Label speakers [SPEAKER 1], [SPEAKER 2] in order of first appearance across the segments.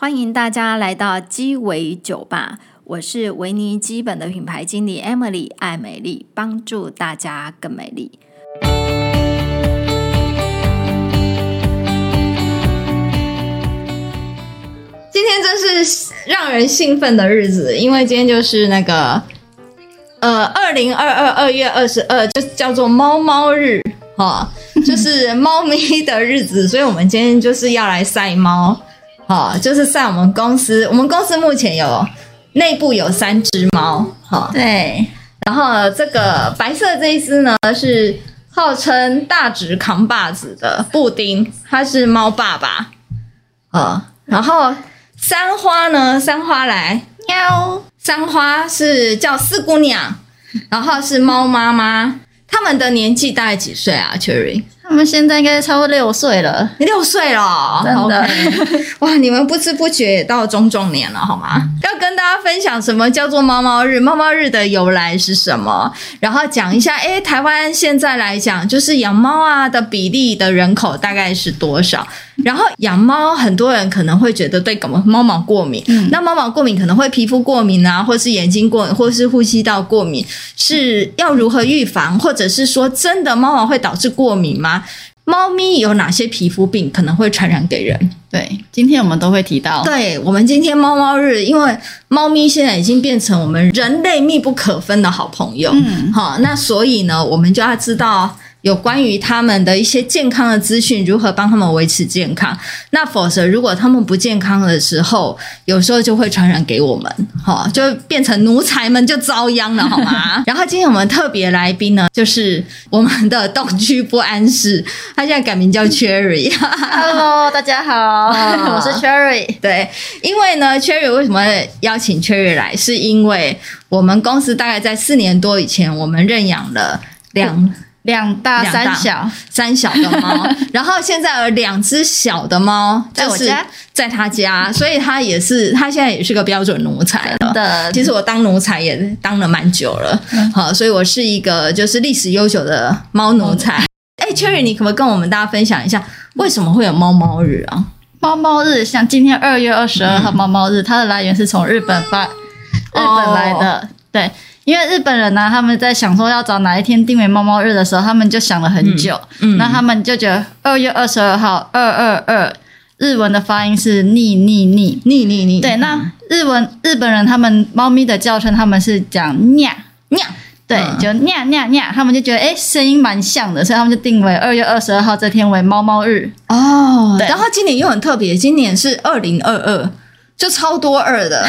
[SPEAKER 1] 欢迎大家来到鸡尾酒吧，我是维尼基本的品牌经理 Emily 爱美丽，帮助大家更美丽。
[SPEAKER 2] 今天真是让人兴奋的日子，因为今天就是那个呃，二零二二二月二十二，就叫做猫猫日哈，就是猫咪的日子，所以我们今天就是要来晒猫。好，就是在我们公司，我们公司目前有内部有三只猫，好，
[SPEAKER 1] 对，
[SPEAKER 2] 然后这个白色这一只呢是号称大直扛把子的布丁，它是猫爸爸，呃，然后三花呢，三花来喵，三花是叫四姑娘，然后是猫妈妈，他们的年纪大概几岁啊，Cherry？
[SPEAKER 1] 他们现在应该超过六岁了，
[SPEAKER 2] 六岁了，
[SPEAKER 1] 真的
[SPEAKER 2] okay. 哇！你们不知不觉也到中壮年了，好吗？嗯、要跟大家分享什么叫做猫猫日？猫猫日的由来是什么？然后讲一下，诶，台湾现在来讲，就是养猫啊的比例的人口大概是多少？然后养猫，很多人可能会觉得对狗猫毛过敏，嗯、那猫毛过敏可能会皮肤过敏啊，或是眼睛过敏，或是呼吸道过敏，是要如何预防？或者是说，真的猫毛会导致过敏吗？猫咪有哪些皮肤病可能会传染给人？
[SPEAKER 1] 对，今天我们都会提到。
[SPEAKER 2] 对，我们今天猫猫日，因为猫咪现在已经变成我们人类密不可分的好朋友。嗯，好，那所以呢，我们就要知道。有关于他们的一些健康的资讯，如何帮他们维持健康？那否则，如果他们不健康的时候，有时候就会传染给我们，哈，就变成奴才们就遭殃了，好吗？然后今天我们特别来宾呢，就是我们的东区不安室，他现在改名叫 Cherry。
[SPEAKER 1] Hello，大家好，我是 Cherry。
[SPEAKER 2] 对，因为呢，Cherry 为什么邀请 Cherry 来？是因为我们公司大概在四年多以前，我们认养了两。
[SPEAKER 1] 两大三小。
[SPEAKER 2] 三小的猫，然后现在有两只小的猫，就是在他家，所以他也是他现在也是个标准奴才。了。的，其实我当奴才也当了蛮久了，好，所以我是一个就是历史悠久的猫奴才。哎，Cherry，你可不可以跟我们大家分享一下，为什么会有猫猫日啊？
[SPEAKER 1] 猫猫日，像今天二月二十二号猫猫日，它的来源是从日本发，日本来的，对。因为日本人呢、啊，他们在想说要找哪一天定为猫猫日的时候，他们就想了很久。嗯，嗯，那他们就觉得二月二十二号，二二二，日文的发音是逆逆逆逆逆逆。对，那日文日本人他们猫咪的叫声，他们是讲 nha nha，对，就 nha nha nha，他们就觉得哎，声音蛮像的，所以他们就定为二月二十二号这天为猫猫日。哦，对，然后今年又很特别，今年是二零二二。就超多二的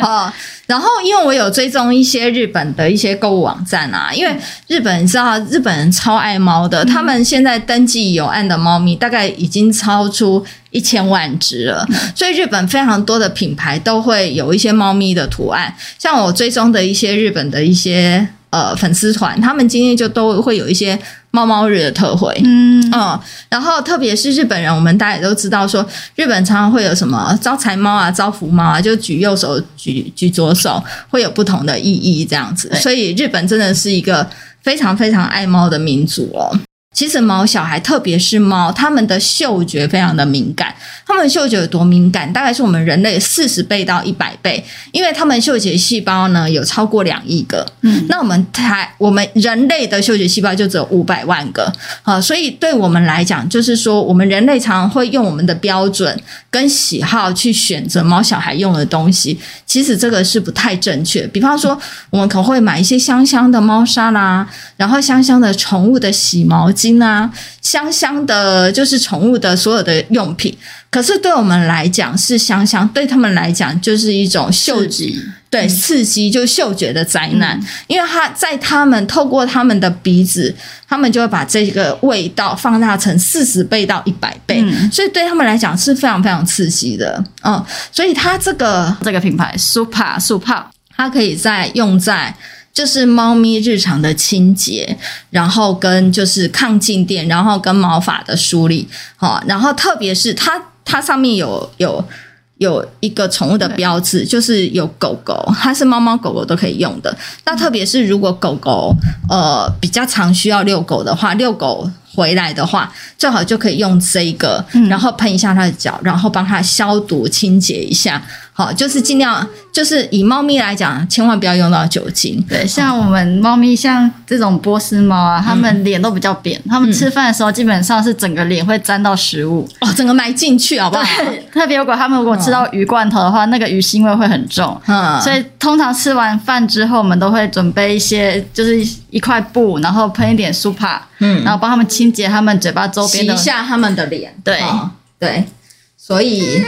[SPEAKER 1] 啊、哦，然后因为我有追踪一些日本的一些购物网站啊，因为日本你知道日本人超爱猫的，他们现在登记有案的猫咪大概已经超出一千万只了，所以日本非常多的品牌都会有一些猫咪的图案，像我追踪的一些日本的一些呃粉丝团，他们今天就都会有一些。猫猫日的特惠，嗯，嗯，然后特别是日本人，我们大家也都知道说，日本常常会有什么招财猫啊、招福猫啊，就举右手、举举左手，会有不同的意义这样子。所以日本真的是一个非常非常爱猫的民族哦。其实毛小孩，特别是猫，它们的嗅觉非常的敏感。它们嗅觉有多敏感？大概是我们人类四十倍到一百倍，因为它们嗅觉细胞呢有超过两亿个。嗯，那我们台我们人类的嗅觉细胞就只有五百万个。啊，所以对我们来讲，就是说我们人类常常会用我们的标准跟喜好去选择猫小孩用的东西。其实这个是不太正确。比方说，我们可能会买一些香香的猫砂啦，然后香香的宠物的洗毛巾。金啊，香香的，就是宠物的所有的用品。可是对我们来讲是香香，对他们来讲就是一种嗅觉，对刺激，就嗅觉的灾难。嗯、因为他在他们透过他们的鼻子，他们就会把这个味道放大成四十倍到一百倍，嗯、所以对他们来讲是非常非常刺激的。嗯，所以它这个这个品牌 Super Super，
[SPEAKER 2] 它可以在用在。就是猫咪日常的清洁，然后跟就是抗静电，然后跟毛发的梳理，好，然后特别是它它上面有有有一个宠物的标志，就是有狗狗，它是猫猫狗狗都可以用的。那特别是如果狗狗呃比较常需要遛狗的话，遛狗回来的话，最好就可以用这个，然后喷一下它的脚，然后帮它消毒清洁一下。好，就是尽量，就是以猫咪来讲，千万不要用到酒精。
[SPEAKER 1] 对，像我们猫咪，像这种波斯猫啊，它们脸都比较扁，它们吃饭的时候基本上是整个脸会沾到食物，
[SPEAKER 2] 哦，整个埋进去，好不好？
[SPEAKER 1] 特别如果它们如果吃到鱼罐头的话，那个鱼腥味会很重。嗯，所以通常吃完饭之后，我们都会准备一些，就是一块布，然后喷一点苏帕，嗯，然后帮他们清洁他们嘴巴周边的，
[SPEAKER 2] 洗一下他们的脸。
[SPEAKER 1] 对，
[SPEAKER 2] 对，所以。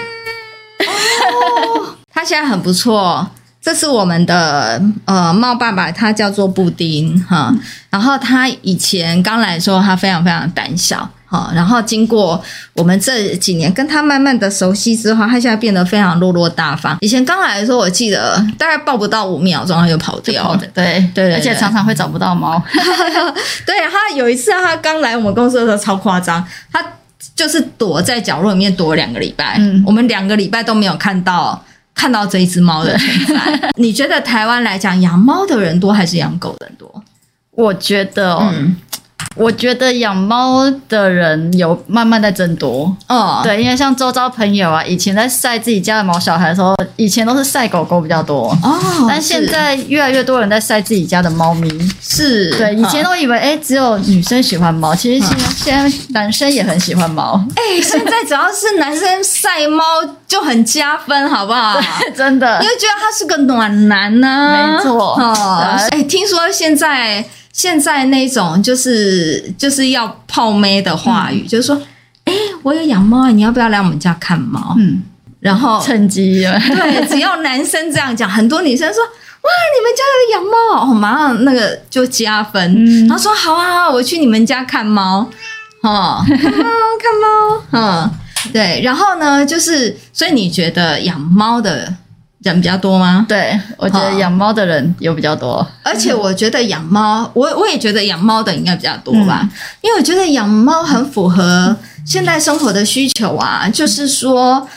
[SPEAKER 2] 哦，他现在很不错。这是我们的呃猫爸爸，他叫做布丁哈。然后他以前刚来的时候，他非常非常胆小哈。然后经过我们这几年跟他慢慢的熟悉之后，他现在变得非常落落大方。以前刚来的时候，我记得大概抱不到五秒钟，他就跑掉了。
[SPEAKER 1] 对对，对，对，而且常常会找不到猫。
[SPEAKER 2] 对，他有一次他刚来我们公司的时候超夸张，他。就是躲在角落里面躲两个礼拜，嗯，我们两个礼拜都没有看到看到这一只猫的存在。你觉得台湾来讲养猫的人多还是养狗的人多？
[SPEAKER 1] 我觉得哦。嗯我觉得养猫的人有慢慢在增多，哦，对，因为像周遭朋友啊，以前在晒自己家的毛小孩的时候，以前都是晒狗狗比较多，哦，但现在越来越多人在晒自己家的猫咪，
[SPEAKER 2] 是。
[SPEAKER 1] 对，以前都以为哎，只有女生喜欢猫，其实现在现在男生也很喜欢猫，
[SPEAKER 2] 哎，现在只要是男生晒猫就很加分，好不好？
[SPEAKER 1] 真的，
[SPEAKER 2] 因为觉得他是个暖男呢，
[SPEAKER 1] 没错，哦，
[SPEAKER 2] 哎，听说现在。现在那种就是就是要泡妹的话语，嗯、就是说，哎、欸，我有养猫，你要不要来我们家看猫？嗯，然后
[SPEAKER 1] 趁机。
[SPEAKER 2] 对，只要男生这样讲，很多女生说，哇，你们家有养猫，哦，马上那个就加分。嗯、然后说好啊，我去你们家看猫，哦，看猫看猫，嗯，对。然后呢，就是所以你觉得养猫的人比较多吗？
[SPEAKER 1] 对，我觉得养猫的人有比较多，
[SPEAKER 2] 而且我觉得养猫，我我也觉得养猫的应该比较多吧，嗯、因为我觉得养猫很符合现代生活的需求啊，就是说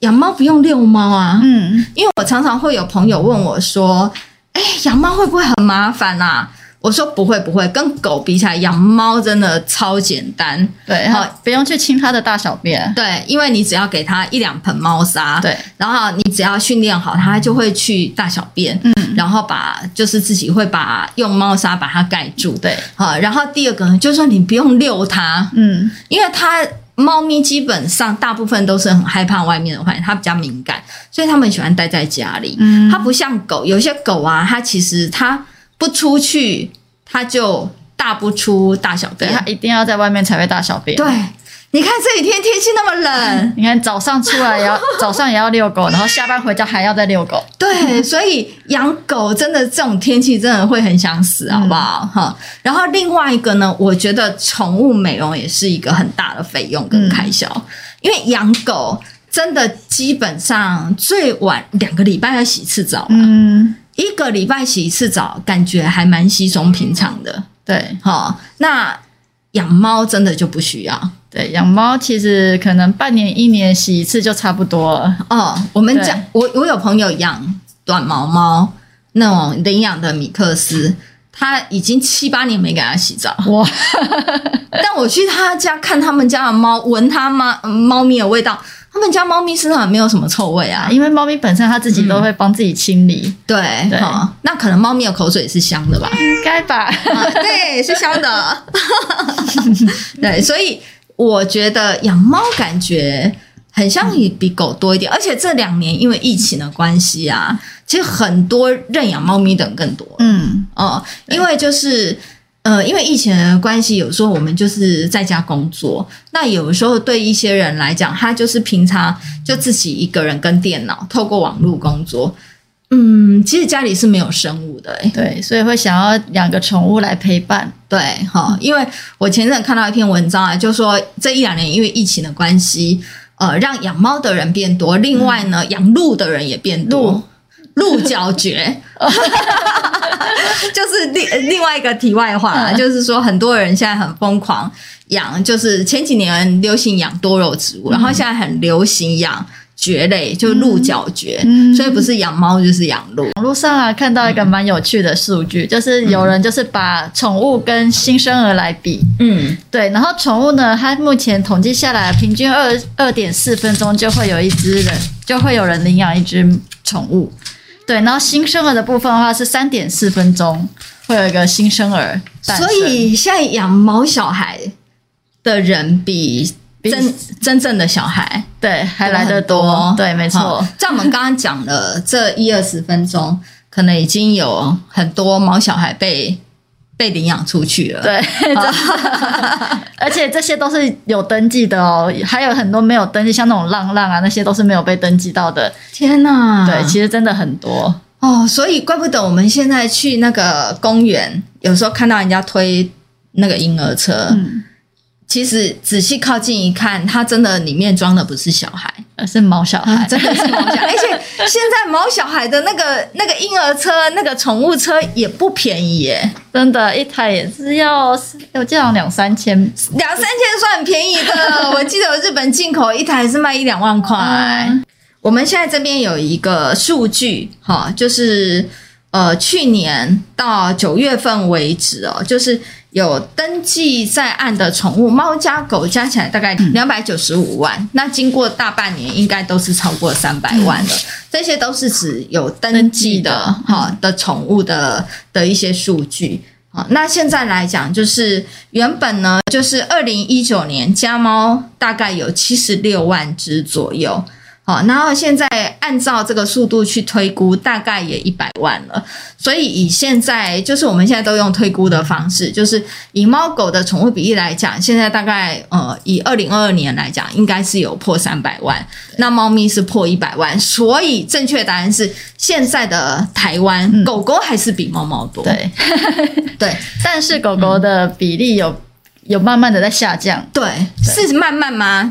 [SPEAKER 2] 养猫不用遛猫啊，嗯，因为我常常会有朋友问我说，哎，养猫会不会很麻烦啊？我说不会不会，跟狗比起来，养猫真的超简单。
[SPEAKER 1] 对，好，不用去清它的大小便。
[SPEAKER 2] 对，因为你只要给它一两盆猫砂。
[SPEAKER 1] 对，
[SPEAKER 2] 然后你只要训练好它，就会去大小便。嗯，然后把就是自己会把用猫砂把它盖住。
[SPEAKER 1] 对，
[SPEAKER 2] 好，然后第二个呢，就是说你不用遛它。嗯，因为它猫咪基本上大部分都是很害怕外面的环境，它比较敏感，所以它们喜欢待在家里。嗯，它不像狗，有些狗啊，它其实它。不出去，它就大不出大小便。
[SPEAKER 1] 它一定要在外面才会大小便。
[SPEAKER 2] 对，你看这几天天气那么冷，
[SPEAKER 1] 你看早上出来也要早上也要遛狗，然后下班回家还要再遛狗。
[SPEAKER 2] 对，所以养狗真的这种天气真的会很想死，好不好？哈、嗯。然后另外一个呢，我觉得宠物美容也是一个很大的费用跟开销，嗯、因为养狗真的基本上最晚两个礼拜要洗一次澡嘛。嗯。一个礼拜洗一次澡，感觉还蛮稀松平常的。
[SPEAKER 1] 对，
[SPEAKER 2] 好，那养猫真的就不需要。
[SPEAKER 1] 对，养猫其实可能半年、一年洗一次就差不多了。
[SPEAKER 2] 哦，我们讲，我我有朋友养短毛猫，那种领养的米克斯，他已经七八年没给他洗澡。哇！但我去他家看他们家的猫，闻他妈猫咪的味道。他们家猫咪身上也没有什么臭味啊，
[SPEAKER 1] 因为猫咪本身它自己都会帮自己清理。
[SPEAKER 2] 嗯、对，对、哦，那可能猫咪的口水是香的吧？
[SPEAKER 1] 应该吧、
[SPEAKER 2] 啊？对，是香的。对，所以我觉得养猫感觉很像也比狗多一点，嗯、而且这两年因为疫情的关系啊，其实很多认养猫咪的人更多。嗯，哦，因为就是。呃，因为疫情的关系，有时候我们就是在家工作。那有时候对一些人来讲，他就是平常就自己一个人跟电脑，透过网络工作。嗯，其实家里是没有生物的，欸，
[SPEAKER 1] 对，所以会想要养个宠物来陪伴。
[SPEAKER 2] 对，哈，因为我前阵看到一篇文章啊，就说这一两年因为疫情的关系，呃，让养猫的人变多，另外呢，养鹿的人也变多。鹿角蕨，就是另另外一个题外话，嗯、就是说很多人现在很疯狂养，就是前几年流行养多肉植物，嗯、然后现在很流行养蕨类，就鹿角蕨，
[SPEAKER 1] 嗯、
[SPEAKER 2] 所以不是养猫就是养鹿。
[SPEAKER 1] 网络上啊看到一个蛮有趣的数据，嗯、就是有人就是把宠物跟新生儿来比，嗯，对，然后宠物呢，它目前统计下来，平均二二点四分钟就会有一只人，就会有人领养一只宠物，对，然后新生儿的部分的话是三点四分钟会有一个新生儿，
[SPEAKER 2] 所以现在养毛小孩的人比。真真正的小孩
[SPEAKER 1] 对还来得多，对，没错。
[SPEAKER 2] 在我们刚刚讲了这一二十分钟，可能已经有很多毛小孩被被领养出去了。
[SPEAKER 1] 对，而且这些都是有登记的哦，还有很多没有登记，像那种浪浪啊，那些都是没有被登记到的。
[SPEAKER 2] 天哪，
[SPEAKER 1] 对，其实真的很多
[SPEAKER 2] 哦，所以怪不得我们现在去那个公园，有时候看到人家推那个婴儿车。嗯其实仔细靠近一看，它真的里面装的不是小孩，
[SPEAKER 1] 而是毛小孩，
[SPEAKER 2] 真的是毛小孩。而且现在毛小孩的那个那个婴儿车、那个宠物车也不便宜耶，
[SPEAKER 1] 真的，一台也是要，我记得两三千，
[SPEAKER 2] 两三千算很便宜的。我记得日本进口一台是卖一两万块。嗯、我们现在这边有一个数据，哈，就是呃，去年到九月份为止哦，就是。有登记在案的宠物猫加狗加起来大概两百九十五万，嗯、那经过大半年应该都是超过三百万了。嗯、这些都是指有登记的哈的，的宠物的的一些数据。好，那现在来讲，就是原本呢，就是二零一九年家猫大概有七十六万只左右。好，然后现在按照这个速度去推估，大概也一百万了。所以以现在就是我们现在都用推估的方式，就是以猫狗的宠物比例来讲，现在大概呃以二零二二年来讲，应该是有破三百万。那猫咪是破一百万，所以正确答案是现在的台湾、嗯、狗狗还是比猫猫多。
[SPEAKER 1] 对
[SPEAKER 2] 对，
[SPEAKER 1] 但是狗狗的比例有。有慢慢的在下降，
[SPEAKER 2] 对，对是慢慢吗？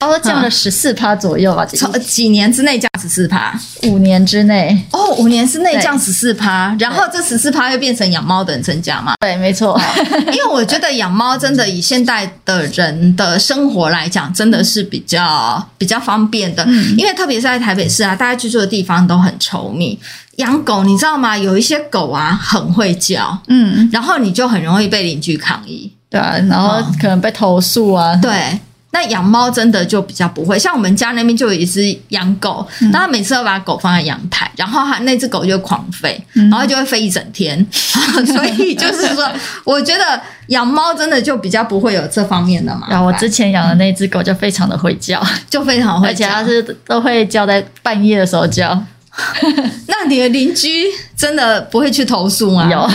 [SPEAKER 1] 差不多降了十四趴左右吧，
[SPEAKER 2] 从几年之内降十四趴，
[SPEAKER 1] 五年之内
[SPEAKER 2] 哦，五年之内降十四趴，然后这十四趴又变成养猫的人增加嘛？
[SPEAKER 1] 对，没错，
[SPEAKER 2] 因为我觉得养猫真的以现代的人的生活来讲，真的是比较比较方便的，嗯、因为特别是在台北市啊，大家居住的地方都很稠密。养狗你知道吗？有一些狗啊很会叫，嗯，然后你就很容易被邻居抗议。
[SPEAKER 1] 对啊，然后可能被投诉啊。
[SPEAKER 2] 嗯、对，那养猫真的就比较不会。像我们家那边就有一只养狗，那、嗯、他每次都把狗放在阳台，然后他那只狗就狂吠，嗯、然后就会飞一整天。所以就是说，我觉得养猫真的就比较不会有这方面的嘛。
[SPEAKER 1] 然后我之前养的那只狗就非常的会叫，
[SPEAKER 2] 就非常会叫，
[SPEAKER 1] 而且它是都会叫在半夜的时候叫。
[SPEAKER 2] 那你的邻居真的不会去投诉吗？
[SPEAKER 1] 有，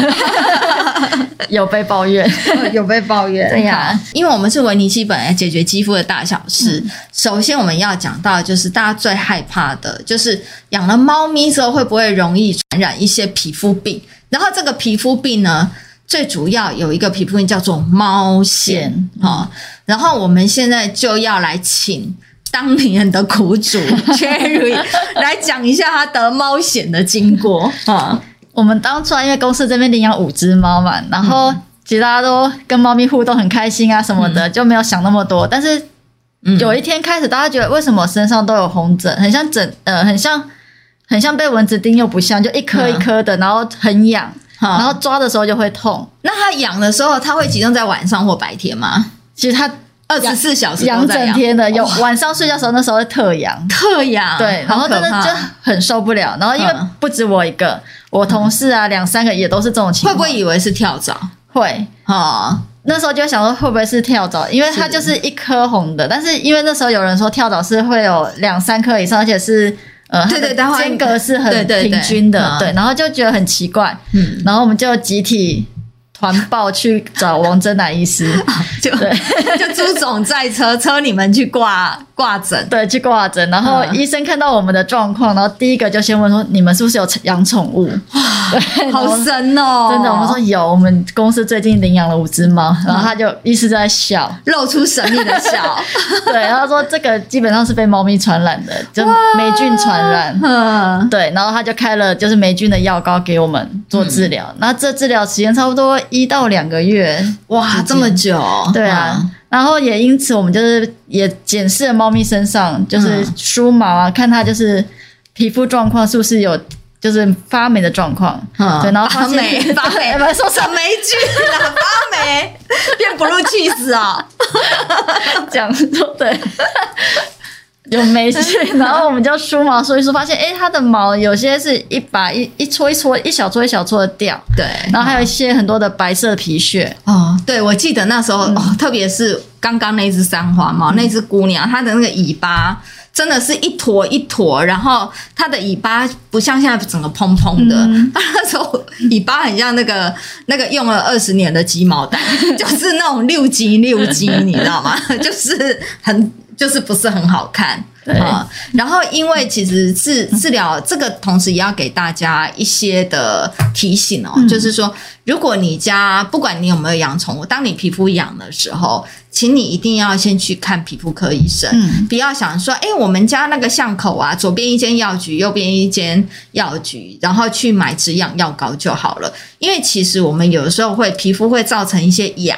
[SPEAKER 1] 有被抱怨，
[SPEAKER 2] 有被抱怨。
[SPEAKER 1] 对呀、啊，
[SPEAKER 2] 因为我们是维尼基本来解决肌肤的大小事。嗯、首先，我们要讲到就是大家最害怕的，就是养了猫咪之后会不会容易传染一些皮肤病？然后这个皮肤病呢，最主要有一个皮肤病叫做猫癬啊。然后我们现在就要来请。当年的苦主 Cherry 来讲一下他得猫癬的经过啊！
[SPEAKER 1] 我们当初因为公司这边领养五只猫嘛，然后其实大家都跟猫咪互动很开心啊什么的，嗯、就没有想那么多。但是有一天开始，大家觉得为什么身上都有红疹，很像疹呃，很像很像被蚊子叮又不像，就一颗一颗的，然后很痒，嗯、然后抓的时候就会痛。
[SPEAKER 2] 那它痒的时候，它会集中在晚上或白天吗？
[SPEAKER 1] 其实它。
[SPEAKER 2] 二十四小时
[SPEAKER 1] 痒整天的，有晚上睡觉的时候，那时候会特痒，
[SPEAKER 2] 特痒，
[SPEAKER 1] 对，然后真的就很受不了。然后因为不止我一个，我同事啊两三个也都是这种情况。
[SPEAKER 2] 会不会以为是跳蚤？
[SPEAKER 1] 会。啊，那时候就想说会不会是跳蚤？因为它就是一颗红的，但是因为那时候有人说跳蚤是会有两三颗以上，而且是呃，对对，间隔是很平均的，对，然后就觉得很奇怪，嗯，然后我们就集体。团报去找王真乃医师，
[SPEAKER 2] 就对，就朱总在车车你们去挂挂诊，
[SPEAKER 1] 对，去挂诊。然后医生看到我们的状况，然后第一个就先问说：“你们是不是有养宠物？”
[SPEAKER 2] 哇，好神哦！
[SPEAKER 1] 真的，我们说有，我们公司最近领养了五只猫。然后他就一直在笑，
[SPEAKER 2] 露出神秘的笑。
[SPEAKER 1] 对，然后说这个基本上是被猫咪传染的，就霉菌传染。对，然后他就开了就是霉菌的药膏给我们做治疗。那这治疗时间差不多。一到两个月，
[SPEAKER 2] 哇，这么久！
[SPEAKER 1] 对啊，然后也因此我们就是也检视了猫咪身上就是梳毛啊，看它就是皮肤状况是不是有就是发霉的状况。嗯，对，然后发霉
[SPEAKER 2] 发霉，不是说什么霉。菌啊，发霉。变 blue cheese 啊，
[SPEAKER 1] 讲说对。有霉菌，然后我们就梳毛梳一梳，发现哎，它的毛有些是一把一一撮一撮一小撮一小撮的掉，
[SPEAKER 2] 对，
[SPEAKER 1] 然后还有一些很多的白色皮屑
[SPEAKER 2] 哦，对，我记得那时候、嗯、哦，特别是刚刚那只三花猫，那只姑娘，它的那个尾巴真的是一坨一坨，然后它的尾巴不像现在整个蓬蓬的，嗯、它那时候尾巴很像那个那个用了二十年的鸡毛掸，就是那种六级六级，你知道吗？就是很。就是不是很好看，对啊。然后，因为其实治治疗这个，同时也要给大家一些的提醒哦，嗯、就是说，如果你家不管你有没有养宠物，当你皮肤痒的时候，请你一定要先去看皮肤科医生，嗯、不要想说，哎，我们家那个巷口啊，左边一间药局，右边一间药局，然后去买止痒药膏就好了。因为其实我们有的时候会皮肤会造成一些痒，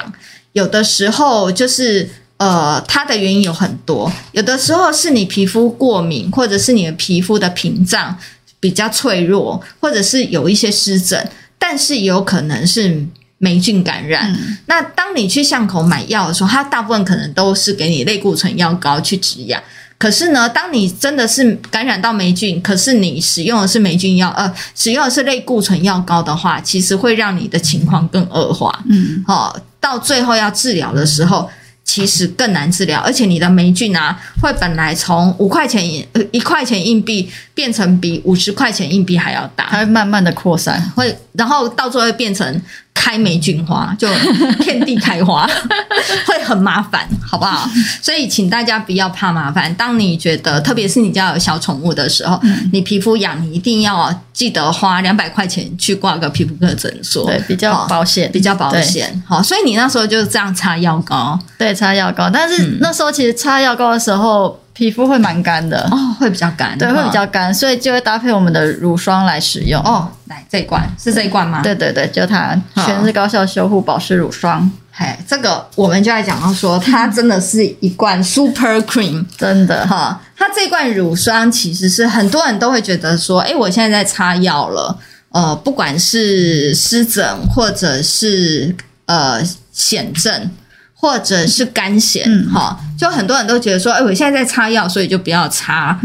[SPEAKER 2] 有的时候就是。呃，它的原因有很多，有的时候是你皮肤过敏，或者是你的皮肤的屏障比较脆弱，或者是有一些湿疹，但是也有可能是霉菌感染。嗯、那当你去巷口买药的时候，它大部分可能都是给你类固醇药膏去止痒。可是呢，当你真的是感染到霉菌，可是你使用的是霉菌药，呃，使用的是类固醇药膏的话，其实会让你的情况更恶化。嗯，好、哦，到最后要治疗的时候。其实更难治疗，而且你的霉菌啊，会本来从五块钱一呃一块钱硬币变成比五十块钱硬币还要大，
[SPEAKER 1] 它会慢慢的扩散，
[SPEAKER 2] 会然后到最后会变成。开霉菌花就 遍地开花，会很麻烦，好不好？所以请大家不要怕麻烦。当你觉得，特别是你家有小宠物的时候，嗯、你皮肤痒，你一定要记得花两百块钱去挂个皮肤科诊所，
[SPEAKER 1] 对，比较保险，
[SPEAKER 2] 比较保险。好，所以你那时候就是这样擦药膏，
[SPEAKER 1] 对，擦药膏。但是那时候其实擦药膏的时候。皮肤会蛮干的
[SPEAKER 2] 哦，会比较干，
[SPEAKER 1] 对，会比较干，所以就会搭配我们的乳霜来使用
[SPEAKER 2] 哦。来这一罐是这一罐吗？
[SPEAKER 1] 对对对，就它全是高效修护保湿乳霜。
[SPEAKER 2] 嘿，这个我们就来讲到说，它真的是一罐 super cream，
[SPEAKER 1] 真的
[SPEAKER 2] 哈。它这罐乳霜其实是很多人都会觉得说，哎，我现在在擦药了，呃，不管是湿疹或者是呃癬症。或者是干癣，哈、嗯，就很多人都觉得说，哎，我现在在擦药，所以就不要擦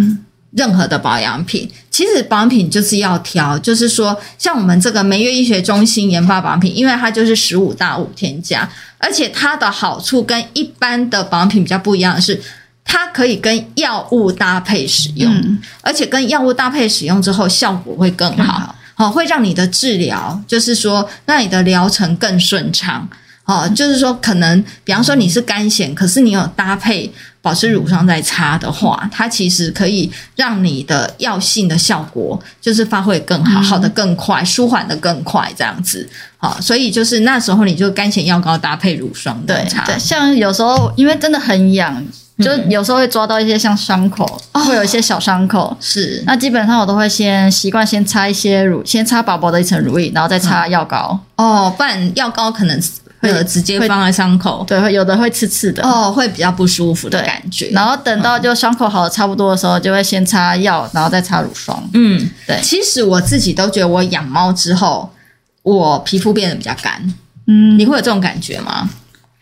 [SPEAKER 2] 任何的保养品。其实保养品就是要挑，就是说，像我们这个梅月医学中心研发保养品，因为它就是十五大无添加，而且它的好处跟一般的保养品比较不一样的是，它可以跟药物搭配使用，嗯、而且跟药物搭配使用之后效果会更好，好，会让你的治疗，就是说，让你的疗程更顺畅。哦，就是说，可能比方说你是干癣，可是你有搭配保湿乳霜在擦的话，它其实可以让你的药性的效果就是发挥更好，好的更快，舒缓的更快，这样子。好，所以就是那时候你就干癣药膏搭配乳霜对擦。对，
[SPEAKER 1] 像有时候因为真的很痒，就有时候会抓到一些像伤口，会有一些小伤口。是，那基本上我都会先习惯先擦一些乳，先擦薄薄的一层乳液，然后再擦药膏。
[SPEAKER 2] 哦，不然药膏可能。会直接放在伤口，
[SPEAKER 1] 对，会有的会刺刺的
[SPEAKER 2] 哦，会比较不舒服的感觉。
[SPEAKER 1] 然后等到就伤口好的差不多的时候，就会先擦药，然后再擦乳霜。
[SPEAKER 2] 嗯，对。其实我自己都觉得，我养猫之后，我皮肤变得比较干。嗯，你会有这种感觉吗？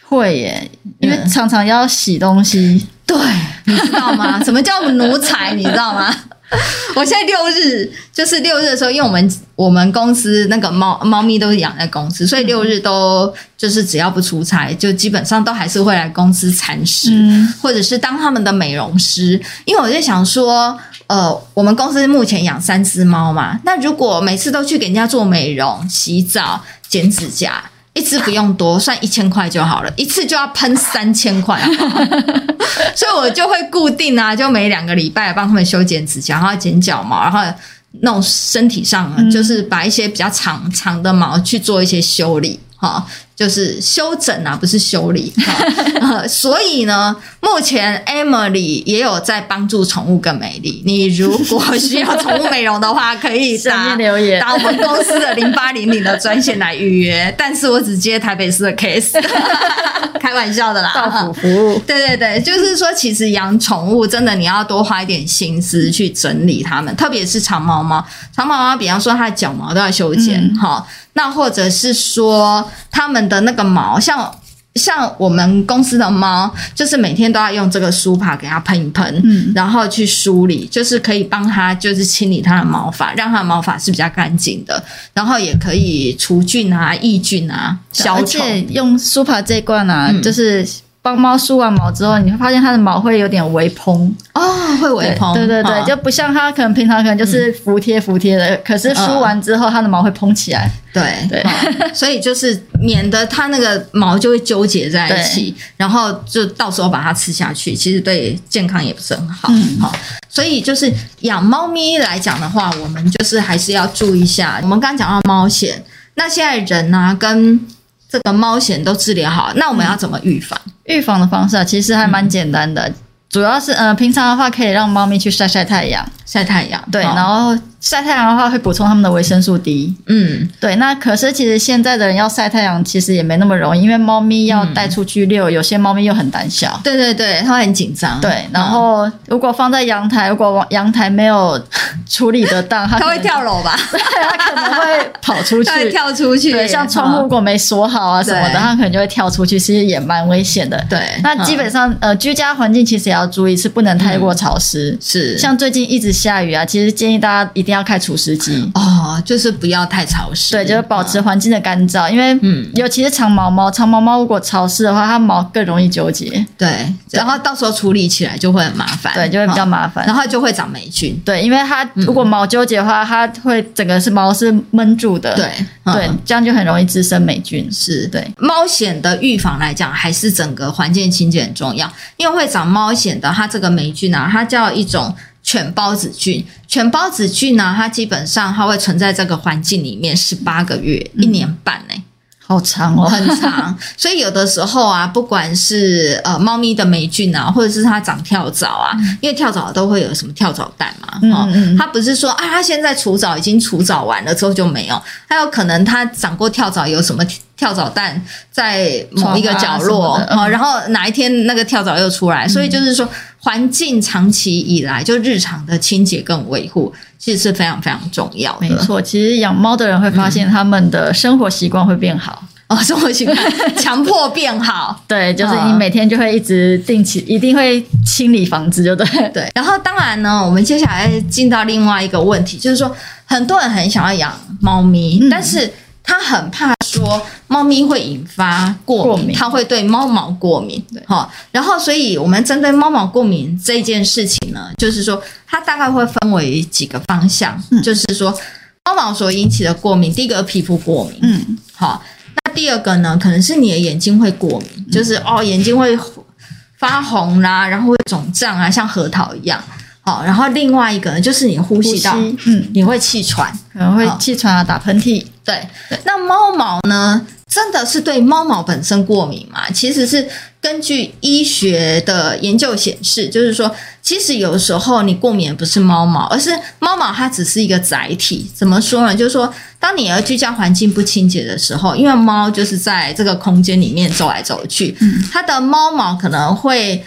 [SPEAKER 1] 会耶，因为常常要洗东西。
[SPEAKER 2] 对，你知道吗？什么叫奴才？你知道吗？我现在六日就是六日的时候，因为我们我们公司那个猫猫咪都是养在公司，所以六日都就是只要不出差，就基本上都还是会来公司铲屎，嗯、或者是当他们的美容师。因为我在想说，呃，我们公司目前养三只猫嘛，那如果每次都去给人家做美容、洗澡、剪指甲。一支不用多，算一千块就好了，一次就要喷三千块，所以我就会固定啊，就每两个礼拜帮他们修剪指甲，然后剪脚毛，然后弄身体上，就是把一些比较长长的毛去做一些修理哈，就是修整啊，不是修理。呃、所以呢，目前 Emily 也有在帮助宠物更美丽。你如果需要宠物美容的话，可以打
[SPEAKER 1] 留言，
[SPEAKER 2] 打我们公司的零八零零的专线来预约。但是我只接台北市的 case，开玩笑的啦。
[SPEAKER 1] 到府服务，
[SPEAKER 2] 对对对，就是说，其实养宠物真的你要多花一点心思去整理它们，特别是长毛猫。长毛猫，比方说它的脚毛都要修剪，哈、嗯。那或者是说，他们的那个毛，像像我们公司的猫，就是每天都要用这个梳耙给它喷一喷，嗯，然后去梳理，就是可以帮它就是清理它的毛发，让它的毛发是比较干净的，然后也可以除菌啊、抑菌啊、消臭。
[SPEAKER 1] 而且用梳耙这一罐啊，嗯、就是。帮猫梳完毛之后，你会发现它的毛会有点微蓬。
[SPEAKER 2] 哦，会微蓬，
[SPEAKER 1] 对对对，哦、就不像它可能平常可能就是服帖服帖的，嗯、可是梳完之后它的毛会蓬起来，
[SPEAKER 2] 对。对，哦、所以就是免得它那个毛就会纠结在一起，然后就到时候把它吃下去，其实对健康也不是很好，嗯、好，所以就是养猫咪来讲的话，我们就是还是要注意一下，我们刚刚讲到猫癬，那现在人呢、啊、跟这个猫癬都治疗好，那我们要怎么预防？嗯
[SPEAKER 1] 预防的方式啊，其实还蛮简单的，嗯、主要是呃，平常的话可以让猫咪去晒晒太阳，
[SPEAKER 2] 晒太阳，
[SPEAKER 1] 对，
[SPEAKER 2] 哦、
[SPEAKER 1] 然后。晒太阳的话会补充他们的维生素 D。嗯，对。那可是其实现在的人要晒太阳其实也没那么容易，因为猫咪要带出去遛，有些猫咪又很胆小。
[SPEAKER 2] 对对对，它会很紧张。
[SPEAKER 1] 对，然后如果放在阳台，如果阳台没有处理得当，它
[SPEAKER 2] 会跳楼吧？
[SPEAKER 1] 对，它可能会跑出去，
[SPEAKER 2] 它会跳出去。
[SPEAKER 1] 对，像窗户如果没锁好啊什么的，它可能就会跳出去，其实也蛮危险的。
[SPEAKER 2] 对。
[SPEAKER 1] 那基本上呃，居家环境其实也要注意，是不能太过潮湿。是。像最近一直下雨啊，其实建议大家一定要开除湿机。
[SPEAKER 2] 哦，就是不要太潮湿，
[SPEAKER 1] 对，就是保持环境的干燥，因为嗯，尤其是长毛猫，长毛猫如果潮湿的话，它毛更容易纠结，
[SPEAKER 2] 对，然后到时候处理起来就会很麻烦，
[SPEAKER 1] 对，就会比较麻烦，
[SPEAKER 2] 然后就会长霉菌，
[SPEAKER 1] 对，因为它如果毛纠结的话，它会整个是毛是闷住的，
[SPEAKER 2] 对，
[SPEAKER 1] 对，这样就很容易滋生霉菌，
[SPEAKER 2] 是。对。猫癬的预防来讲，还是整个环境清洁很重要，因为会长猫癬的，它这个霉菌啊，它叫一种。犬孢子菌，犬孢子菌呢，它基本上它会存在这个环境里面十八个月，嗯、一年半呢，
[SPEAKER 1] 好长哦，
[SPEAKER 2] 很长。所以有的时候啊，不管是呃猫咪的霉菌啊，或者是它长跳蚤啊，嗯、因为跳蚤都会有什么跳蚤蛋嘛，哦、嗯，它不是说啊，它现在除蚤已经除蚤完了之后就没有，它有可能它长过跳蚤有什么？跳蚤蛋在某一个角落，哦，然后哪一天那个跳蚤又出来，嗯、所以就是说，环境长期以来就日常的清洁跟维护，其实是非常非常重要的。
[SPEAKER 1] 没错，其实养猫的人会发现他们的生活习惯会变好、
[SPEAKER 2] 嗯、哦，生活习惯 强迫变好，
[SPEAKER 1] 对，就是你每天就会一直定期，一定会清理房子，就对
[SPEAKER 2] 对。然后当然呢，我们接下来进到另外一个问题，就是说很多人很想要养猫咪，嗯、但是。他很怕说猫咪会引发过敏，它会对猫毛过敏，对哈。然后，所以我们针对猫毛过敏这件事情呢，就是说它大概会分为几个方向，嗯、就是说猫毛所引起的过敏，第一个皮肤过敏，嗯，好。那第二个呢，可能是你的眼睛会过敏，就是哦眼睛会发红啦，然后会肿胀啊，像核桃一样。好，然后另外一个呢，就是你呼吸道，吸嗯，你会气喘，
[SPEAKER 1] 可能会气喘啊，打喷嚏。
[SPEAKER 2] 对，那猫毛呢，真的是对猫毛本身过敏吗？其实是根据医学的研究显示，就是说，其实有时候你过敏不是猫毛，而是猫毛它只是一个载体。怎么说呢？就是说，当你的居家环境不清洁的时候，因为猫就是在这个空间里面走来走去，嗯，它的猫毛可能会。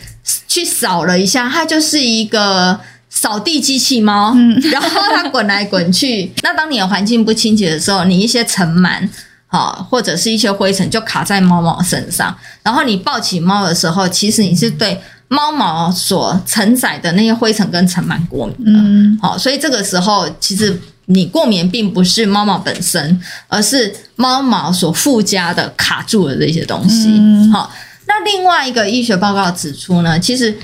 [SPEAKER 2] 去扫了一下，它就是一个扫地机器猫，嗯，然后它滚来滚去。那当你的环境不清洁的时候，你一些尘螨，好，或者是一些灰尘就卡在猫毛身上。然后你抱起猫的时候，其实你是对猫毛所承载的那些灰尘跟尘螨过敏的，嗯，好，所以这个时候其实你过敏并不是猫毛本身，而是猫毛所附加的卡住的这些东西，嗯，好。那另外一个医学报告指出呢，其实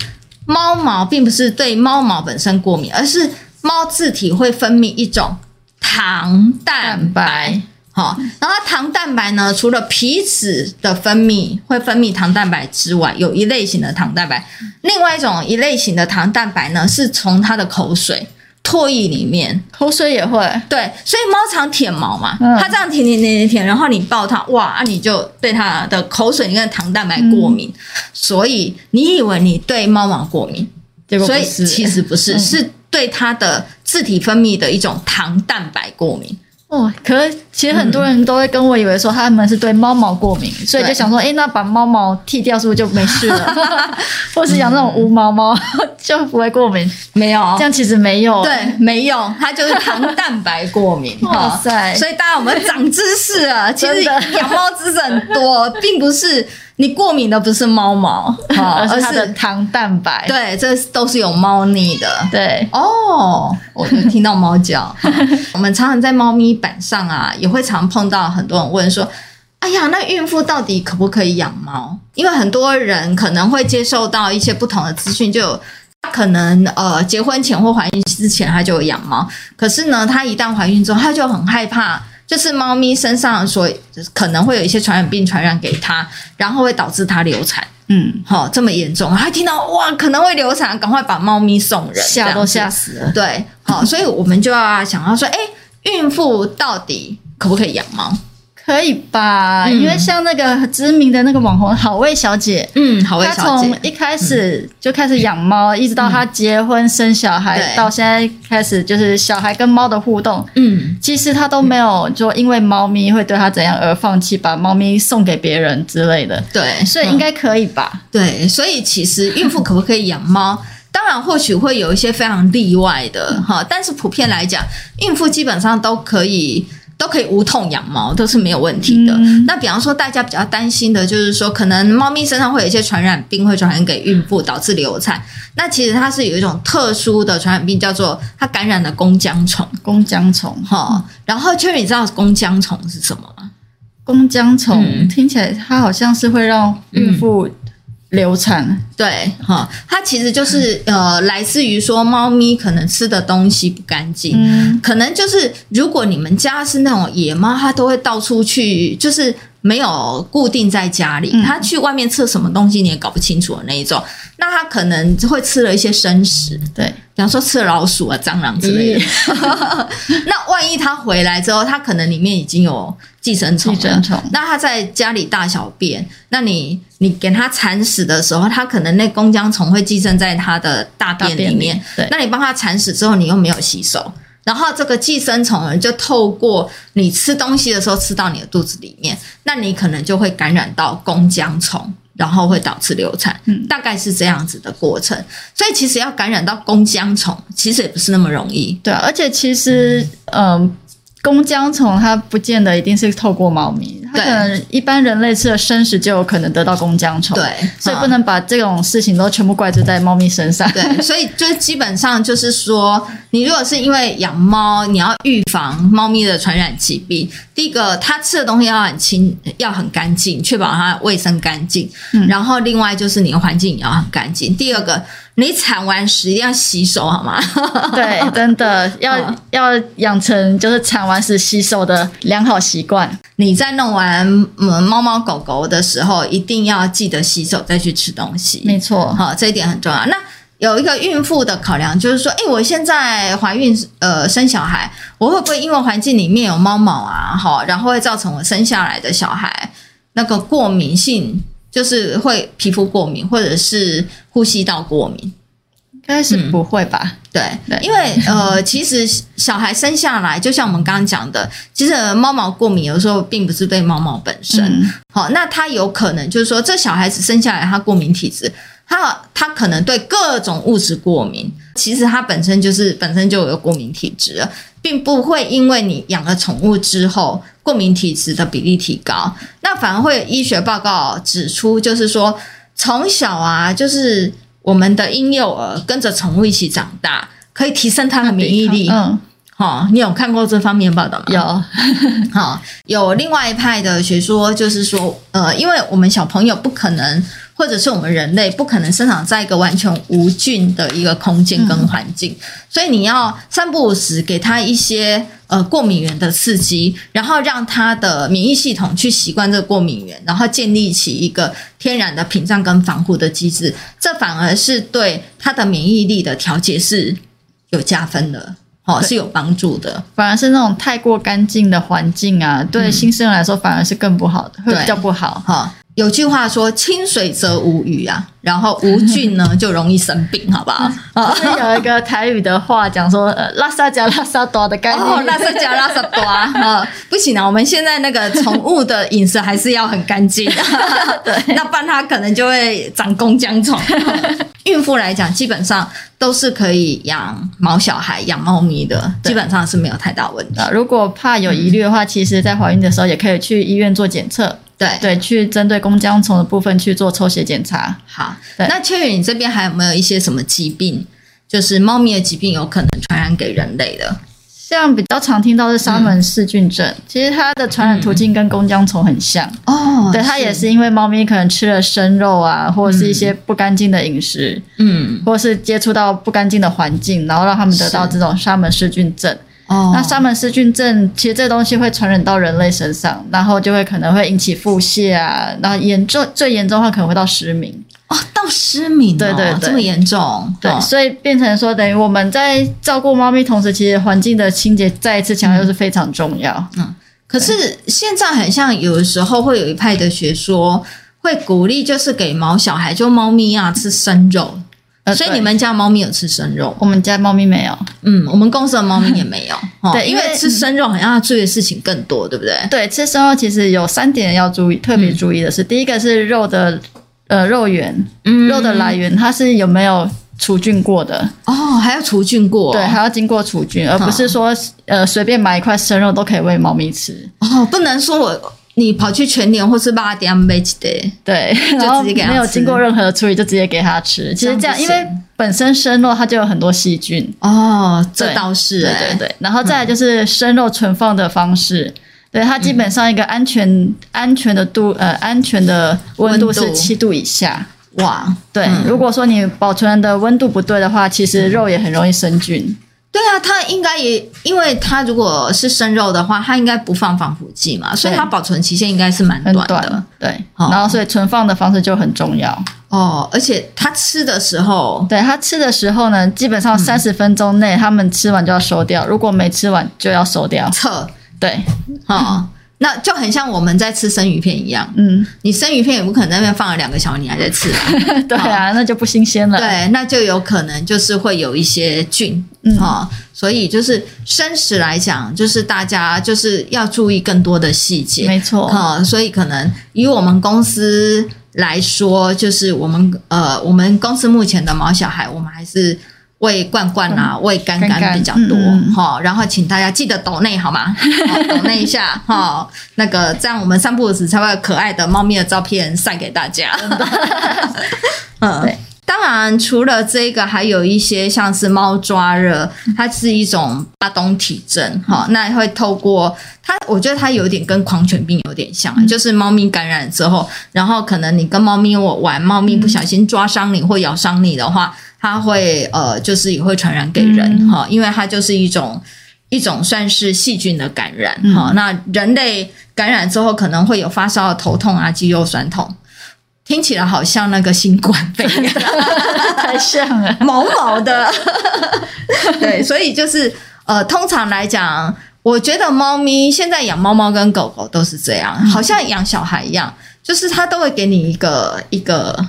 [SPEAKER 2] 猫毛并不是对猫毛本身过敏，而是猫自体会分泌一种糖蛋白。好，然后糖蛋白呢，除了皮脂的分泌会分泌糖蛋白之外，有一类型的糖蛋白，另外一种一类型的糖蛋白呢，是从它的口水。唾液里面，
[SPEAKER 1] 口水也会。
[SPEAKER 2] 对，所以猫常舔毛嘛，
[SPEAKER 1] 嗯、
[SPEAKER 2] 它这样舔舔舔舔舔，然后你抱它，哇，啊、你就对它的口水跟糖蛋白过敏。嗯、所以你以为你对猫毛过敏，
[SPEAKER 1] 结果，
[SPEAKER 2] 所以其实不是，嗯、是对它的自体分泌的一种糖蛋白过敏。
[SPEAKER 1] 哦，可是其实很多人都会跟我以为说他们是对猫毛过敏，嗯、所以就想说，哎，那把猫毛剃掉是不是就没事了？或是养那种无毛猫 就不会过敏？
[SPEAKER 2] 没有，
[SPEAKER 1] 这样其实没有，
[SPEAKER 2] 对，没有，它就是糖蛋白过敏。
[SPEAKER 1] 哇塞！
[SPEAKER 2] 所以大家我们长知识了，其实养猫知识很多，并不是。你过敏的不是猫毛，
[SPEAKER 1] 而是它的糖蛋白。
[SPEAKER 2] 对，这都是有猫腻的。
[SPEAKER 1] 对，
[SPEAKER 2] 哦，我就听到猫叫。我们常常在猫咪板上啊，也会常碰到很多人问说：“哎呀，那孕妇到底可不可以养猫？”因为很多人可能会接受到一些不同的资讯，就他可能呃结婚前或怀孕之前他就有养猫，可是呢，他一旦怀孕之后，他就很害怕。就是猫咪身上所可能会有一些传染病传染给它，然后会导致它流产。嗯，好，这么严重，还听到哇，可能会流产，赶快把猫咪送人，
[SPEAKER 1] 吓都吓死了。
[SPEAKER 2] 对，好，所以我们就要想要说，哎，孕妇到底可不可以养猫？
[SPEAKER 1] 可以吧，嗯、因为像那个知名的那个网红好味小姐，
[SPEAKER 2] 嗯，好味小姐，她从
[SPEAKER 1] 一开始就开始养猫，嗯、一直到她结婚生小孩，嗯、到现在开始就是小孩跟猫的互动，嗯，其实她都没有说因为猫咪会对她怎样而放弃把猫咪送给别人之类的，
[SPEAKER 2] 对，
[SPEAKER 1] 所以应该可以吧？嗯、
[SPEAKER 2] 对，所以其实孕妇可不可以养猫？当然，或许会有一些非常例外的哈，嗯、但是普遍来讲，孕妇基本上都可以。都可以无痛养猫，都是没有问题的。嗯、那比方说，大家比较担心的就是说，可能猫咪身上会有一些传染病会传染给孕妇，导致流产。那其实它是有一种特殊的传染病，叫做它感染了弓浆虫。
[SPEAKER 1] 弓浆虫
[SPEAKER 2] 哈，然后秋你知道弓浆虫是什么吗？
[SPEAKER 1] 弓浆虫、嗯、听起来它好像是会让孕妇、嗯。流产，
[SPEAKER 2] 对哈，它其实就是呃，来自于说猫咪可能吃的东西不干净，嗯、可能就是如果你们家是那种野猫，它都会到处去，就是没有固定在家里，嗯、它去外面吃什么东西你也搞不清楚的那一种，那它可能会吃了一些生食，对，比方说吃了老鼠啊、蟑螂之类的，嗯、那万一它回来之后，它可能里面已经有。寄生虫，寄生虫。那它在家里大小便，那你你给它铲屎的时候，它可能那弓浆虫会寄生在它的大便里面。对，那你帮它铲屎之后，你又没有洗手，然后这个寄生虫就透过你吃东西的时候吃到你的肚子里面，那你可能就会感染到弓浆虫，然后会导致流产。嗯，大概是这样子的过程。所以其实要感染到弓浆虫，其实也不是那么容易。
[SPEAKER 1] 对，而且其实，嗯。呃弓浆虫它不见得一定是透过猫咪，它可能一般人类吃了生食就有可能得到弓浆虫，
[SPEAKER 2] 对，
[SPEAKER 1] 所以不能把这种事情都全部怪罪在猫咪身上。
[SPEAKER 2] 对，所以就基本上就是说，你如果是因为养猫，你要预防猫咪的传染疾病，第一个它吃的东西要很清，要很干净，确保它卫生干净。嗯，然后另外就是你的环境也要很干净。第二个。你铲完屎一定要洗手，好吗？
[SPEAKER 1] 对，真的要要养成就是铲完屎洗手的良好习惯。
[SPEAKER 2] 你在弄完嗯猫猫狗狗的时候，一定要记得洗手再去吃东西。
[SPEAKER 1] 没错，
[SPEAKER 2] 好，这一点很重要。那有一个孕妇的考量就是说，哎，我现在怀孕呃生小孩，我会不会因为环境里面有猫毛啊，哈，然后会造成我生下来的小孩那个过敏性？就是会皮肤过敏，或者是呼吸道过敏，
[SPEAKER 1] 应该是不会吧？嗯、
[SPEAKER 2] 对，对因为呃，其实小孩生下来，就像我们刚刚讲的，其实猫毛过敏有时候并不是对猫毛本身。嗯、好，那他有可能就是说，这小孩子生下来他过敏体质，他他可能对各种物质过敏，其实他本身就是本身就有过敏体质，并不会因为你养了宠物之后。过敏体质的比例提高，那反而会有医学报告指出，就是说从小啊，就是我们的婴幼儿跟着宠物一起长大，可以提升他的免疫力。嗯，好，你有看过这方面报道吗？
[SPEAKER 1] 有，
[SPEAKER 2] 好，有另外一派的学说，就是说，呃，因为我们小朋友不可能。或者是我们人类不可能生长在一个完全无菌的一个空间跟环境，嗯、所以你要三不五时给他一些呃过敏源的刺激，然后让他的免疫系统去习惯这个过敏源，然后建立起一个天然的屏障跟防护的机制，这反而是对他的免疫力的调节是有加分的，哦，是有帮助的。
[SPEAKER 1] 反而是那种太过干净的环境啊，对新生儿来说反而是更不好的，嗯、会比较不好哈。
[SPEAKER 2] 有句话说：“清水则无鱼啊，然后无菌呢就容易生病，好不好？”
[SPEAKER 1] 啊，有一个台语的话讲说：“呃，拉萨加拉萨多的概念。”
[SPEAKER 2] 哦，拉萨加拉萨多啊，不行啊，我们现在那个宠物的饮食还是要很干净的，对，那不然它可能就会长弓浆虫。孕妇来讲，基本上都是可以养毛小孩、养猫咪的，基本上是没有太大问题。
[SPEAKER 1] 如果怕有疑虑的话，其实在怀孕的时候也可以去医院做检测。对对，去针对弓浆虫的部分去做抽血检查。
[SPEAKER 2] 好，那秋雨，你这边还有没有一些什么疾病？就是猫咪的疾病有可能传染给人类的？
[SPEAKER 1] 像比较常听到是沙门氏菌症，嗯、其实它的传染途径跟弓浆虫很像。哦，对，它也是因为猫咪可能吃了生肉啊，或者是一些不干净的饮食，嗯，或者是接触到不干净的环境，然后让他们得到这种沙门氏菌症。哦，那沙门氏菌症其实这东西会传染到人类身上，然后就会可能会引起腹泻啊，然后严重最严重的话可能会到失明
[SPEAKER 2] 哦，到失明，
[SPEAKER 1] 对对对，
[SPEAKER 2] 这么严重，
[SPEAKER 1] 对，所以变成说等于我们在照顾猫咪同时，其实环境的清洁再一次强调是非常重要。
[SPEAKER 2] 嗯，可是现在很像有的时候会有一派的学说会鼓励，就是给毛小孩就猫咪啊吃生肉。呃，所以你们家猫咪有吃生肉？
[SPEAKER 1] 我们家猫咪没有。
[SPEAKER 2] 嗯，我们公司的猫咪也没有。对，因为吃生肉好像要注意的事情更多，对不对？
[SPEAKER 1] 对，吃生肉其实有三点要注意，特别注意的是，第一个是肉的呃肉源，肉的来源，它是有没有除菌过的？
[SPEAKER 2] 哦，还要除菌过？
[SPEAKER 1] 对，还要经过除菌，而不是说呃随便买一块生肉都可以喂猫咪吃。
[SPEAKER 2] 哦，不能说我。你跑去全年或是八点买的，
[SPEAKER 1] 对，就直接给他吃，没有经过任何的处理就直接给他吃。其实这样，因为本身生肉它就有很多细菌。
[SPEAKER 2] 哦，这倒是，
[SPEAKER 1] 对对对。然后再来就是生肉存放的方式，对它基本上一个安全安全的度呃安全的温度是七度以下。哇，对，如果说你保存的温度不对的话，其实肉也很容易生菌。
[SPEAKER 2] 对啊，它应该也，因为它如果是生肉的话，它应该不放防腐剂嘛，所以它保存期限应该是蛮短的。
[SPEAKER 1] 短对，哦、然后所以存放的方式就很重要
[SPEAKER 2] 哦。而且它吃的时候，
[SPEAKER 1] 对它吃的时候呢，基本上三十分钟内，他们吃完就要收掉，如果没吃完就要收掉。
[SPEAKER 2] 撤
[SPEAKER 1] 对，
[SPEAKER 2] 哦。那就很像我们在吃生鱼片一样，嗯，你生鱼片也不可能在那边放了两个小时你还在吃啊，
[SPEAKER 1] 对啊，那就不新鲜了。
[SPEAKER 2] 对，那就有可能就是会有一些菌，嗯，哦，所以就是生食来讲，就是大家就是要注意更多的细节，
[SPEAKER 1] 没错，
[SPEAKER 2] 哦，所以可能以我们公司来说，就是我们呃，我们公司目前的毛小孩，我们还是。喂罐罐啊，喂干干比较多哈，然后请大家记得抖内好吗？抖内一下哈，那个这样我们三不五时才会有可爱的猫咪的照片晒给大家。嗯，对，当然除了这个，还有一些像是猫抓热，它是一种巴东体症哈，那会透过它，我觉得它有点跟狂犬病有点像，就是猫咪感染之后，然后可能你跟猫咪我玩，猫咪不小心抓伤你或咬伤你的话。它会呃，就是也会传染给人哈，嗯、因为它就是一种一种算是细菌的感染哈。嗯、那人类感染之后可能会有发烧、头痛啊、肌肉酸痛，听起来好像那个新冠肺炎，
[SPEAKER 1] 太像了，
[SPEAKER 2] 毛毛的。对，所以就是呃，通常来讲，我觉得猫咪现在养猫猫跟狗狗都是这样，好像养小孩一样，就是它都会给你一个一个。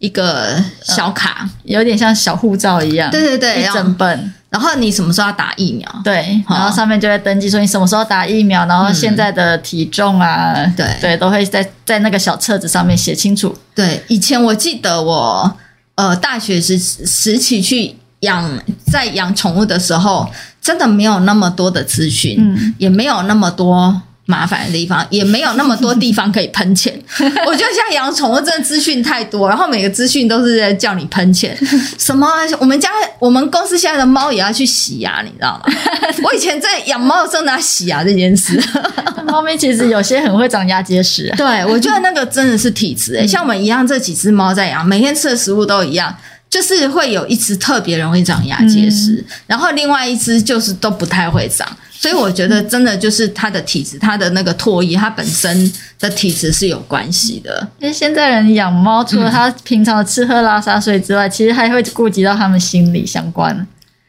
[SPEAKER 2] 一个小卡，
[SPEAKER 1] 有点像小护照一样。
[SPEAKER 2] 对对对，
[SPEAKER 1] 一整本。
[SPEAKER 2] 然后你什么时候要打疫苗？
[SPEAKER 1] 对，然后上面就会登记说你什么时候打疫苗，然后现在的体重啊，对对，都会在在那个小册子上面写清楚。
[SPEAKER 2] 对，以前我记得我呃大学时时期去养在养宠物的时候，真的没有那么多的资讯，嗯，也没有那么多。麻烦的地方也没有那么多地方可以喷钱，我觉得现在养宠物真的资讯太多，然后每个资讯都是在叫你喷钱。什么？我们家我们公司现在的猫也要去洗牙，你知道吗？我以前在养猫的时候拿洗牙这件事，
[SPEAKER 1] 猫咪其实有些很会长牙结石。
[SPEAKER 2] 对，我觉得那个真的是体质诶，像我们一样这几只猫在养，每天吃的食物都一样，就是会有一只特别容易长牙结石，然后另外一只就是都不太会长。所以我觉得真的就是它的体质，它的那个唾液，它本身的体质是有关系的。
[SPEAKER 1] 因为现在人养猫，除了它平常的吃喝拉撒睡之外，嗯、其实还会顾及到它们心理相关。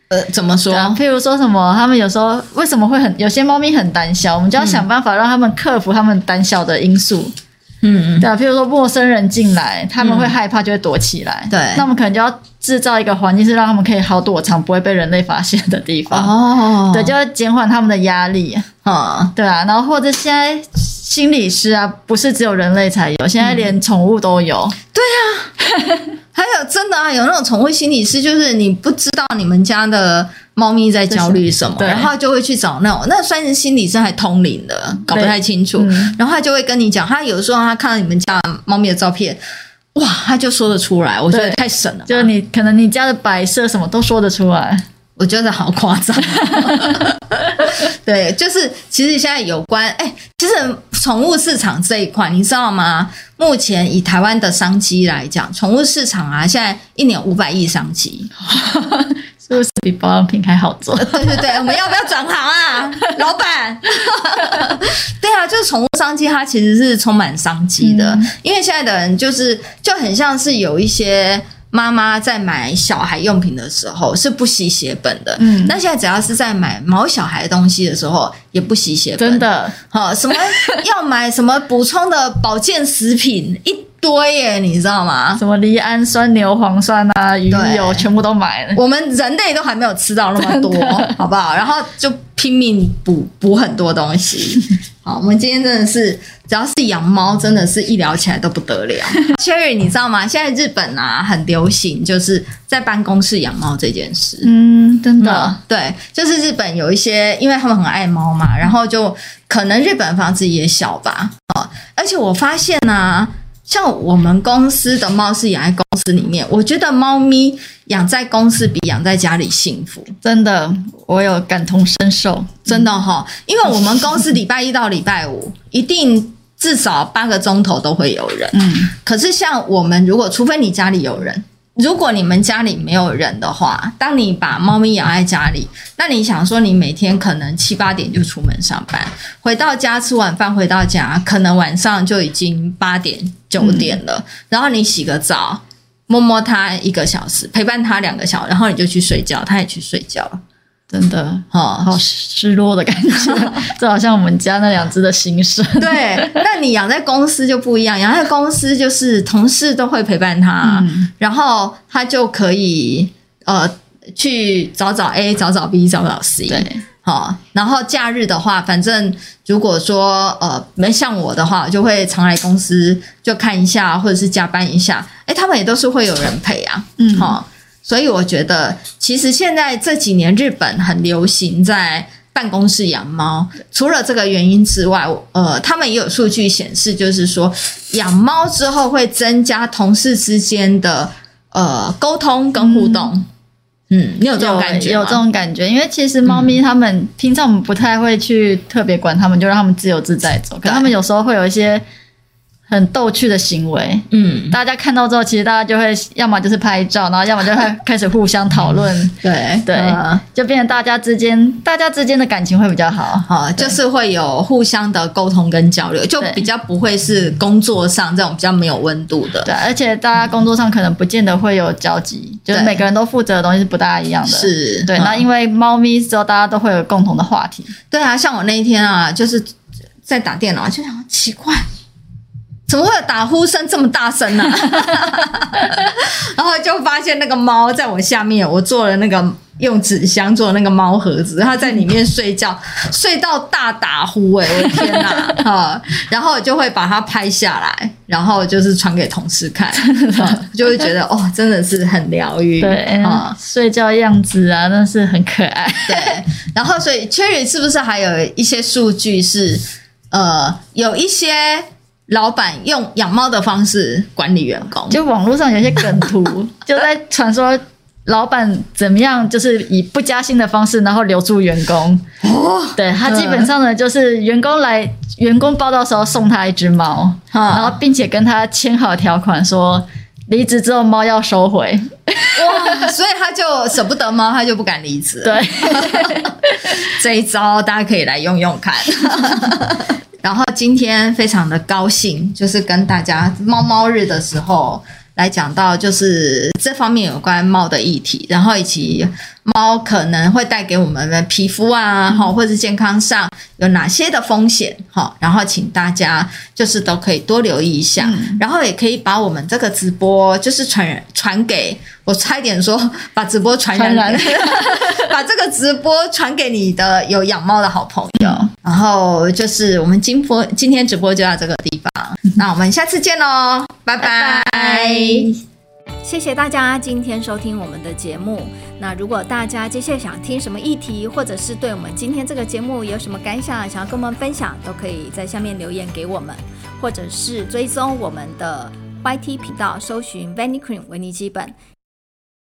[SPEAKER 2] 呃，怎么说？
[SPEAKER 1] 譬如说什么，他们有时候为什么会很有些猫咪很胆小，我们就要想办法让他们克服他们胆小的因素。嗯，对啊，譬如说陌生人进来，他们会害怕，就会躲起来。对，那我们可能就要制造一个环境，是让他们可以好躲藏，不会被人类发现的地方。哦，对，就要减缓他们的压力。啊，对啊，然后或者现在心理师啊，不是只有人类才有，现在连宠物都有。
[SPEAKER 2] 对啊，还有真的啊，有那种宠物心理师，就是你不知道你们家的。猫咪在焦虑什么？然后就会去找那种那算是心理上还通灵的，搞不太清楚。嗯、然后他就会跟你讲，他有的时候他看到你们家猫咪的照片，哇，他就说得出来。我觉得太神了，
[SPEAKER 1] 就是你可能你家的摆设什么都说得出来，
[SPEAKER 2] 我觉得好夸张。对，就是其实现在有关哎，其实宠物市场这一块，你知道吗？目前以台湾的商机来讲，宠物市场啊，现在一年五百亿商机。
[SPEAKER 1] 是不是比保养品还好做？
[SPEAKER 2] 对对对，我们要不要转行啊，老板？对啊，就是宠物商机，它其实是充满商机的。嗯、因为现在的人就是就很像是有一些妈妈在买小孩用品的时候是不惜血本的，嗯，那现在只要是在买毛小孩的东西的时候也不惜血本，
[SPEAKER 1] 真的。
[SPEAKER 2] 好，什么要买什么补充的保健食品一。对耶，你知道吗？
[SPEAKER 1] 什么离氨酸、牛磺酸啊、鱼油，全部都买了。
[SPEAKER 2] 我们人类都还没有吃到那么多，好不好？然后就拼命补补很多东西。好，我们今天真的是，只要是养猫，真的是一聊起来都不得了。Cherry，你知道吗？现在日本啊，很流行，就是在办公室养猫这件事。
[SPEAKER 1] 嗯，真的、嗯，
[SPEAKER 2] 对，就是日本有一些，因为他们很爱猫嘛，然后就可能日本房子也小吧。哦，而且我发现呢、啊。像我们公司的猫是养在公司里面，我觉得猫咪养在公司比养在家里幸福，
[SPEAKER 1] 真的，我有感同身受，
[SPEAKER 2] 真的哈，因为我们公司礼拜一到礼拜五一定至少八个钟头都会有人，嗯，可是像我们如果除非你家里有人。如果你们家里没有人的话，当你把猫咪养在家里，那你想说你每天可能七八点就出门上班，回到家吃晚饭，回到家可能晚上就已经八点九点了，嗯、然后你洗个澡，摸摸它一个小时，陪伴它两个小时，然后你就去睡觉，它也去睡觉了。
[SPEAKER 1] 真的，哦，好失落的感觉，就好像我们家那两只的心声。
[SPEAKER 2] 对，那你养在公司就不一样，养在公司就是同事都会陪伴他，嗯、然后他就可以呃去找找 A，找找 B，找找 C。对，好、哦，然后假日的话，反正如果说呃没像我的话，就会常来公司就看一下，或者是加班一下。哎，他们也都是会有人陪啊，嗯，好、哦。所以我觉得，其实现在这几年日本很流行在办公室养猫。除了这个原因之外，呃，他们也有数据显示，就是说养猫之后会增加同事之间的呃沟通跟互动。嗯，嗯，你有这种感觉？
[SPEAKER 1] 有，有这种感觉，因为其实猫咪它们平常我们不太会去特别管它们，就让它们自由自在走。可它们有时候会有一些。很逗趣的行为，嗯，大家看到之后，其实大家就会要么就是拍照，然后要么就会开始互相讨论，对对，嗯、就变成大家之间，大家之间的感情会比较好，
[SPEAKER 2] 好，就是会有互相的沟通跟交流，就比较不会是工作上这种比较没有温度的，
[SPEAKER 1] 对，而且大家工作上可能不见得会有交集，就是每个人都负责的东西是不大一样的，
[SPEAKER 2] 是
[SPEAKER 1] 对。那因为猫咪之后，大家都会有共同的话题，
[SPEAKER 2] 对啊，像我那一天啊，就是在打电脑，就想奇怪。怎么会有打呼声这么大声呢、啊？然后就发现那个猫在我下面，我做了那个用纸箱做的那个猫盒子，它在里面睡觉，睡到大打呼哎、欸！我的天哪 啊！然后我就会把它拍下来，然后就是传给同事看，就会觉得哦，真的是很疗愈。
[SPEAKER 1] 对啊，睡觉样子啊，那是很可爱。
[SPEAKER 2] 对，然后所以 Cherry 是不是还有一些数据是呃有一些？老板用养猫的方式管理员工，
[SPEAKER 1] 就网络上有些梗图，就在传说老板怎么样，就是以不加薪的方式，然后留住员工。哦，对，他基本上呢，就是员工来，员工报到时候送他一只猫，然后并且跟他签好条款，说离职之后猫要收回。
[SPEAKER 2] 哇，所以他就舍不得猫，他就不敢离职。
[SPEAKER 1] 对，
[SPEAKER 2] 这一招大家可以来用用看。然后今天非常的高兴，就是跟大家猫猫日的时候来讲到，就是这方面有关猫的议题，然后以及猫可能会带给我们的皮肤啊，哈、嗯，或者是健康上有哪些的风险，哈，然后请大家就是都可以多留意一下，嗯、然后也可以把我们这个直播就是传传给我，差一点说把直播传染，传染。把这个直播传给你的有养猫的好朋友，嗯、然后就是我们今播今天直播就到这个地方，嗯、那我们下次见喽，拜拜。拜拜
[SPEAKER 3] 谢谢大家今天收听我们的节目。那如果大家接下来想听什么议题，或者是对我们今天这个节目有什么感想，想要跟我们分享，都可以在下面留言给我们，或者是追踪我们的 YT 频道，搜寻 Vanicream 维尼基本，